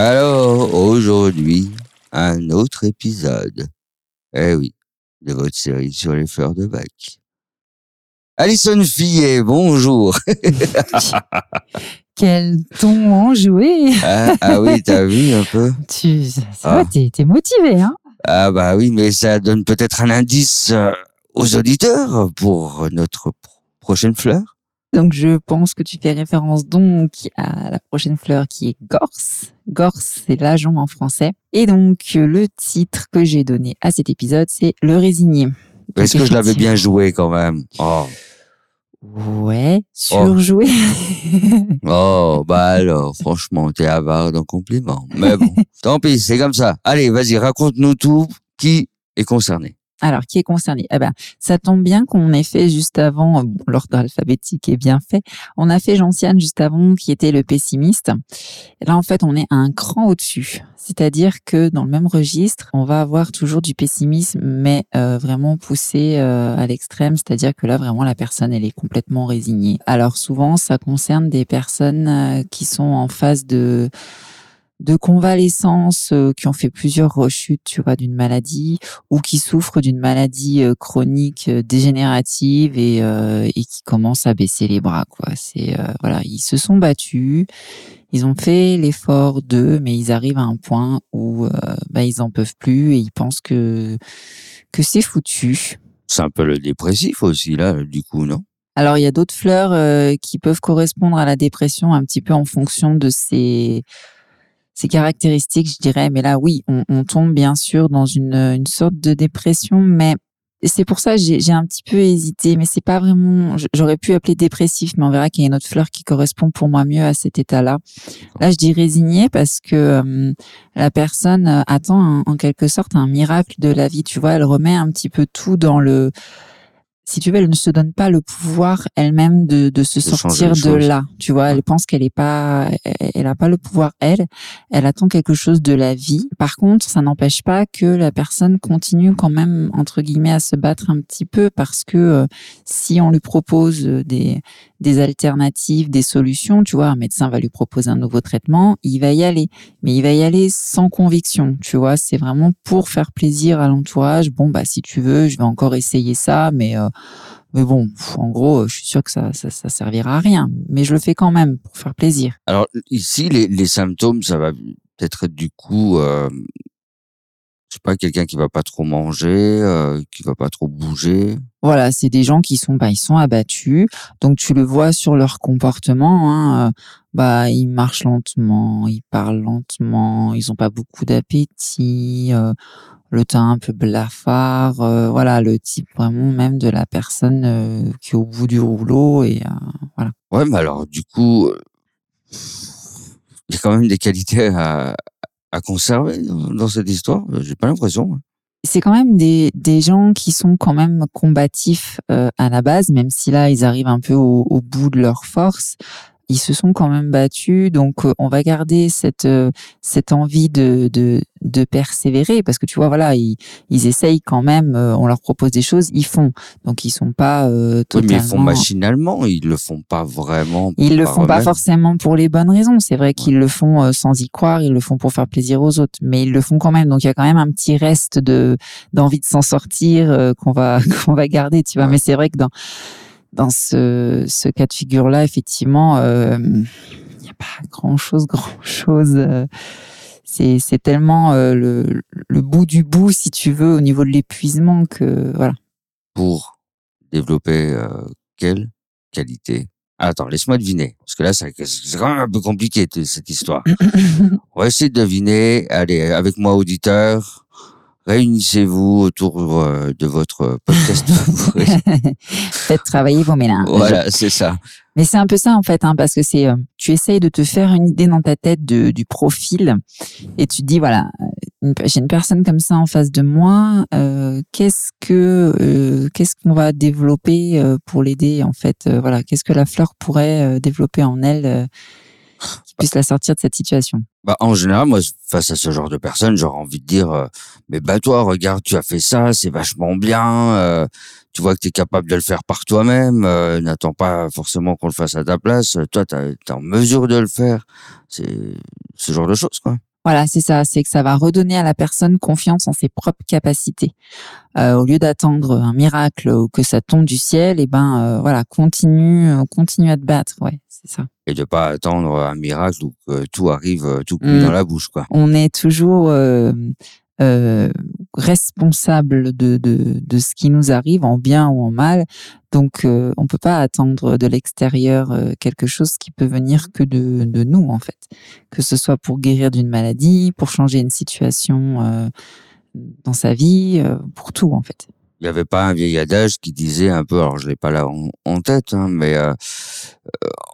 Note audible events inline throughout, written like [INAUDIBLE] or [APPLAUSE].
Alors, aujourd'hui, un autre épisode. Eh oui, de votre série sur les fleurs de bac. Alison Fillet, bonjour. [LAUGHS] Quel ton enjoué ah, ah oui, t'as vu un peu? Tu, ça Ah. va, t'es, t'es motivé, hein Ah bah oui, mais ça donne peut-être un indice euh, aux auditeurs pour notre pro- prochaine fleur. Donc je pense que tu fais référence donc à la prochaine fleur qui est Gorse. Gorse, c'est l'agent en français. Et donc le titre que j'ai donné à cet épisode, c'est Le résigné. Est-ce que je l'avais bien joué quand même? Oh, Ouais, surjoué. [LAUGHS] oh bah alors, franchement, t'es avare d'un compliment. Mais bon, [LAUGHS] tant pis, c'est comme ça. Allez, vas-y, raconte-nous tout. Qui est concerné Alors, qui est concerné? Eh ben, ça tombe bien qu'on ait fait juste avant, euh, bon, l'ordre alphabétique est bien fait, on a fait Gentiane juste avant, qui était le pessimiste. Là, en fait, on est un cran au-dessus. C'est-à-dire que dans le même registre, on va avoir toujours du pessimisme, mais euh, vraiment poussé euh, à l'extrême. C'est-à-dire que là, vraiment, la personne, elle est complètement résignée. Alors, souvent, ça concerne des personnes euh, qui sont en phase de de convalescence, euh, qui ont fait plusieurs rechutes, tu vois, d'une maladie, ou qui souffrent d'une maladie euh, chronique euh, dégénérative et, euh, et qui commencent à baisser les bras quoi. C'est euh, voilà ils se sont battus ils ont fait l'effort d'eux mais ils arrivent à un point où bah, ils en peuvent plus et ils pensent que que c'est foutu. C'est un peu le dépressif aussi, là, du coup, non? Alors il y a d'autres fleurs euh, qui peuvent correspondre à la dépression un petit peu en fonction de ces ces caractéristiques, je dirais. Mais là, oui, on, on tombe bien sûr dans une, une sorte de dépression, mais c'est pour ça j'ai un petit peu hésité. Mais c'est pas vraiment. J'aurais pu appeler dépressif, mais on verra qu'il y a une autre fleur qui correspond pour moi mieux à cet état-là. Là, je dis résigné parce que euh, la personne euh, attend un- en quelque sorte un miracle de la vie. Tu vois, elle remet un petit peu tout dans le si tu veux, elle ne se donne pas le pouvoir elle-même de, de se sortir de là. Tu vois, elle pense qu'elle est pas, elle- elle a pas le pouvoir elle. Elle attend quelque chose de la vie. Par contre, ça n'empêche pas que la personne continue quand même entre guillemets à se battre un petit peu parce que euh, si on lui propose euh, des des alternatives, des solutions, tu vois, un médecin va lui proposer un nouveau traitement, il va y aller, mais il va y aller sans conviction. Tu vois, c'est vraiment pour faire plaisir à l'entourage. Bon, bah si tu veux, je vais encore essayer ça, mais euh, mais bon, en gros, euh, je suis sûr que ça, ça, ça servira à rien. Mais je le fais quand même pour faire plaisir. Alors ici, les, les symptômes, ça va peut-être être du coup, euh, sais pas, quelqu'un qui va pas trop manger, euh, qui va pas trop bouger. Voilà, c'est des gens qui sont, bah, ils sont abattus. Donc tu le vois sur leur comportement. Hein, euh, bah, ils marchent lentement, ils parlent lentement, ils ont pas beaucoup d'appétit. euh, le teint un peu blafard. voilà, le type vraiment même de la personne qui est au bout du rouleau et voilà. Ouais, mais alors du coup, il y a quand même des qualités à, à conserver dans cette histoire. J'ai pas l'impression. c'est quand même des, des gens qui sont quand même combatifs euh, à la base, même si là ils arrivent un peu au, bout de leur force. Ils se sont quand même battus, donc euh, on va garder cette euh, cette envie de, de de persévérer parce que tu vois voilà ils ils essayent quand même. euh, on leur propose des choses, ils font, donc ils sont pas euh, Oui, totalement. mais ils font machinalement, ils le font pas vraiment. pour Ils le font pas forcément pour les bonnes raisons. C'est vrai qu'ils le font euh, sans y croire, ils le font pour faire plaisir aux autres, mais ils le font quand même. Donc il y a quand même un petit reste de d'envie de s'en sortir euh, qu'on va [LAUGHS] qu'on va garder, tu vois. Ouais. Mais c'est vrai que dans dans ce ce cas de figure là, effectivement, euh, il n'y a pas grand chose, grand chose. C'est c'est tellement euh, le le bout du bout, si tu veux, au niveau de l'épuisement que voilà. Pour développer euh, quelle qualité? Attends, laisse-moi deviner, parce que là, c'est quand même un peu compliqué cette histoire. [COUGHS] On va essayer de deviner. Allez, avec moi, auditeur, réunissez-vous autour euh, de votre podcast. [LAUGHS] Faites travailler vos méninges. Voilà, c'est ça. Mais c'est un peu ça en fait, hein, parce que c'est, euh, tu essayes de te faire une idée dans ta tête du profil et tu te dis voilà, une- j'ai une personne comme ça en face de moi, euh, qu'est-ce que euh, qu'est-ce qu'on va développer euh, pour l'aider en fait, euh, voilà, qu'est-ce que la fleur pourrait euh, développer en elle euh, qui puisse la sortir de cette situation. Bah, en général, moi, face à ce genre de personnes, j'aurais envie de dire, euh, mais bah toi, regarde, tu as fait ça, c'est vachement bien. euh, tu vois que tu es capable de le faire par toi-même. euh, N'attends pas forcément qu'on le fasse à ta place. Toi, tu es en mesure de le faire. C'est ce genre de choses, quoi. Voilà, c'est ça, c'est que ça va redonner à la personne confiance en ses propres capacités. Euh, au lieu d'attendre un miracle ou que ça tombe du ciel, et ben euh, voilà, continue, euh, continue à te battre, ouais, c'est ça. Et de pas attendre un miracle ou que tout arrive euh, tout cuit Mm. dans la bouche, quoi. On est toujours euh, euh, responsable de, de, de ce qui nous arrive, en bien ou en mal. Donc, euh, on peut pas attendre de l'extérieur euh, quelque chose qui peut venir que de, de nous, en fait. Que ce soit pour guérir d'une maladie, pour changer une situation euh, dans sa vie, pour tout, en fait. Il n'y avait pas un vieil adage qui disait un peu, alors je l'ai pas là en, tête, hein, mais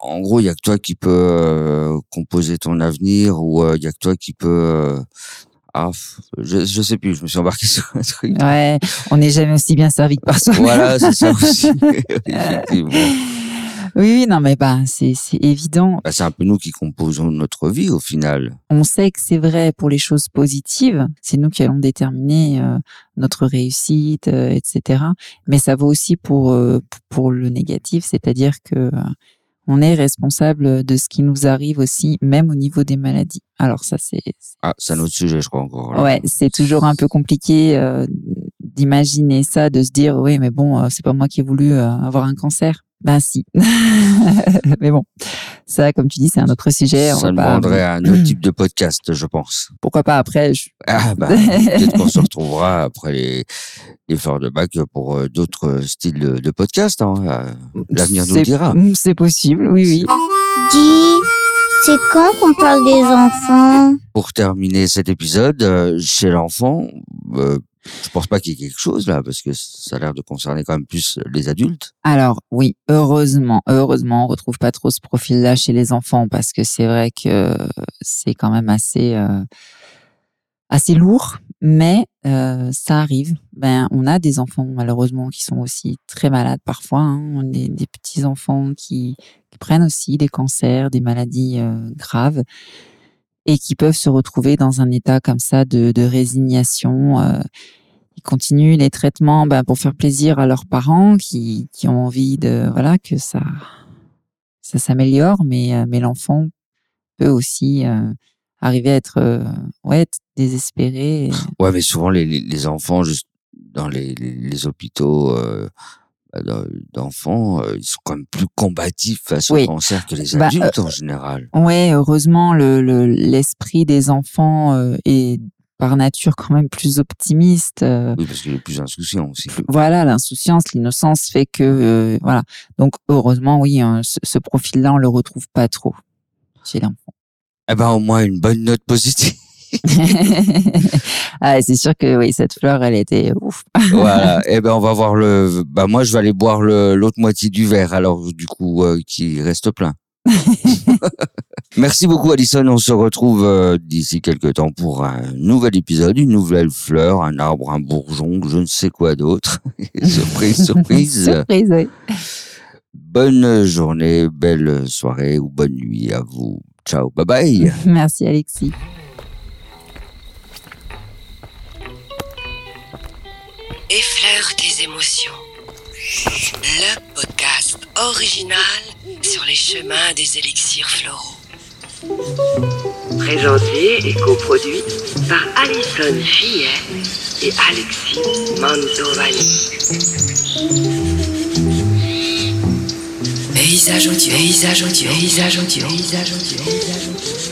en gros, il y a que toi qui peux composer ton avenir ou il y a que toi qui peux... ah, je, je sais plus, je me suis embarqué [LAUGHS] sur un truc. Ouais, on n'est jamais aussi bien servi que par soi. Voilà, c'est ça [LAUGHS] aussi. Effectivement. Oui, oui, non, mais bah, c'est c'est évident. Bah, c'est un peu nous qui composons notre vie au final. On sait que c'est vrai pour les choses positives. C'est nous qui allons déterminer euh, notre réussite, euh, etc. Mais ça vaut aussi pour euh, pour le négatif, c'est-à-dire que euh, on est responsable de ce qui nous arrive aussi, même au niveau des maladies. Alors ça, c'est Ah, c'est un autre sujet, je crois encore. là. ouais, c'est toujours un peu compliqué euh, d'imaginer ça, de se dire oui, mais bon, euh, c'est pas moi qui ai voulu euh, avoir un cancer. Ben si. [LAUGHS] mais bon, ça, comme tu dis, c'est un autre sujet. on Ça pas- demanderait un autre type de podcast, je pense. Pourquoi pas après je- [LAUGHS] Ah bah, peut-être qu'on se retrouvera après les, les fleurs de bac pour euh, d'autres styles de, de podcast. Hein. Euh, L'avenir nous le C'est- dira. C'est possible, oui, oui. Dis, c'est quand qu'on parle des enfants? Pour terminer cet épisode, euh, chez l'enfant, euh, je pense pas qu'il y ait quelque chose là, parce que ça a l'air de concerner quand même plus les adultes. Alors oui, heureusement, heureusement, on retrouve pas trop ce profil-là chez les enfants parce que c'est vrai que c'est quand même assez euh, assez lourd, mais euh, ça arrive. Ben, on a des enfants malheureusement qui sont aussi très malades parfois. Hein. On a des, petits enfants qui, prennent aussi des cancers, des maladies euh, graves et qui peuvent se retrouver dans un état comme ça de, de résignation. euh, ils continuent les traitements ben, pour faire plaisir à leurs parents qui, qui ont envie de voilà que ça ça s'améliore, mais euh, mais l'enfant peut aussi euh, arriver à être ouais désespéré. Ouais, mais souvent les, les, enfants, juste dans les, les, hôpitaux euh, d'enfants, euh, ils sont quand même plus combatifs face Oui. au cancer que les Bah, adultes en général. Ouais, heureusement le le- l'esprit des enfants euh, est par nature quand même plus optimiste. euh, Oui, parce qu'il est plus insouciant aussi. plus- voilà, l'insouciance, l'innocence fait que euh, voilà. Donc heureusement, oui, hein, ce, ce profil-là, on le retrouve pas trop chez l'enfant. Eh ben, au moins une bonne note positive. Ah, c'est sûr que oui, cette fleur, elle était ouf. voilà. [LAUGHS] Eh ben, on va voir le. Bah, moi, je vais aller boire l'autre moitié du verre, alors du coup, euh, qui reste plein. [LAUGHS] Merci beaucoup, Alison. On se retrouve euh, d'ici quelques temps pour un nouvel épisode, une nouvelle fleur, un arbre, un bourgeon, je ne sais quoi d'autre. [LAUGHS] surprise, surprise. Surprise, oui. Bonne journée, belle soirée ou bonne nuit à vous. Ciao, bye bye. Merci, Alexis. Effleure tes émotions. Le podcast original sur les chemins des élixirs floraux. Présenté et coproduit par Alison Fillet et Alexis Mantovani. Paysage audio, paysage audio, paysage audio, paysage audio, paysage audio.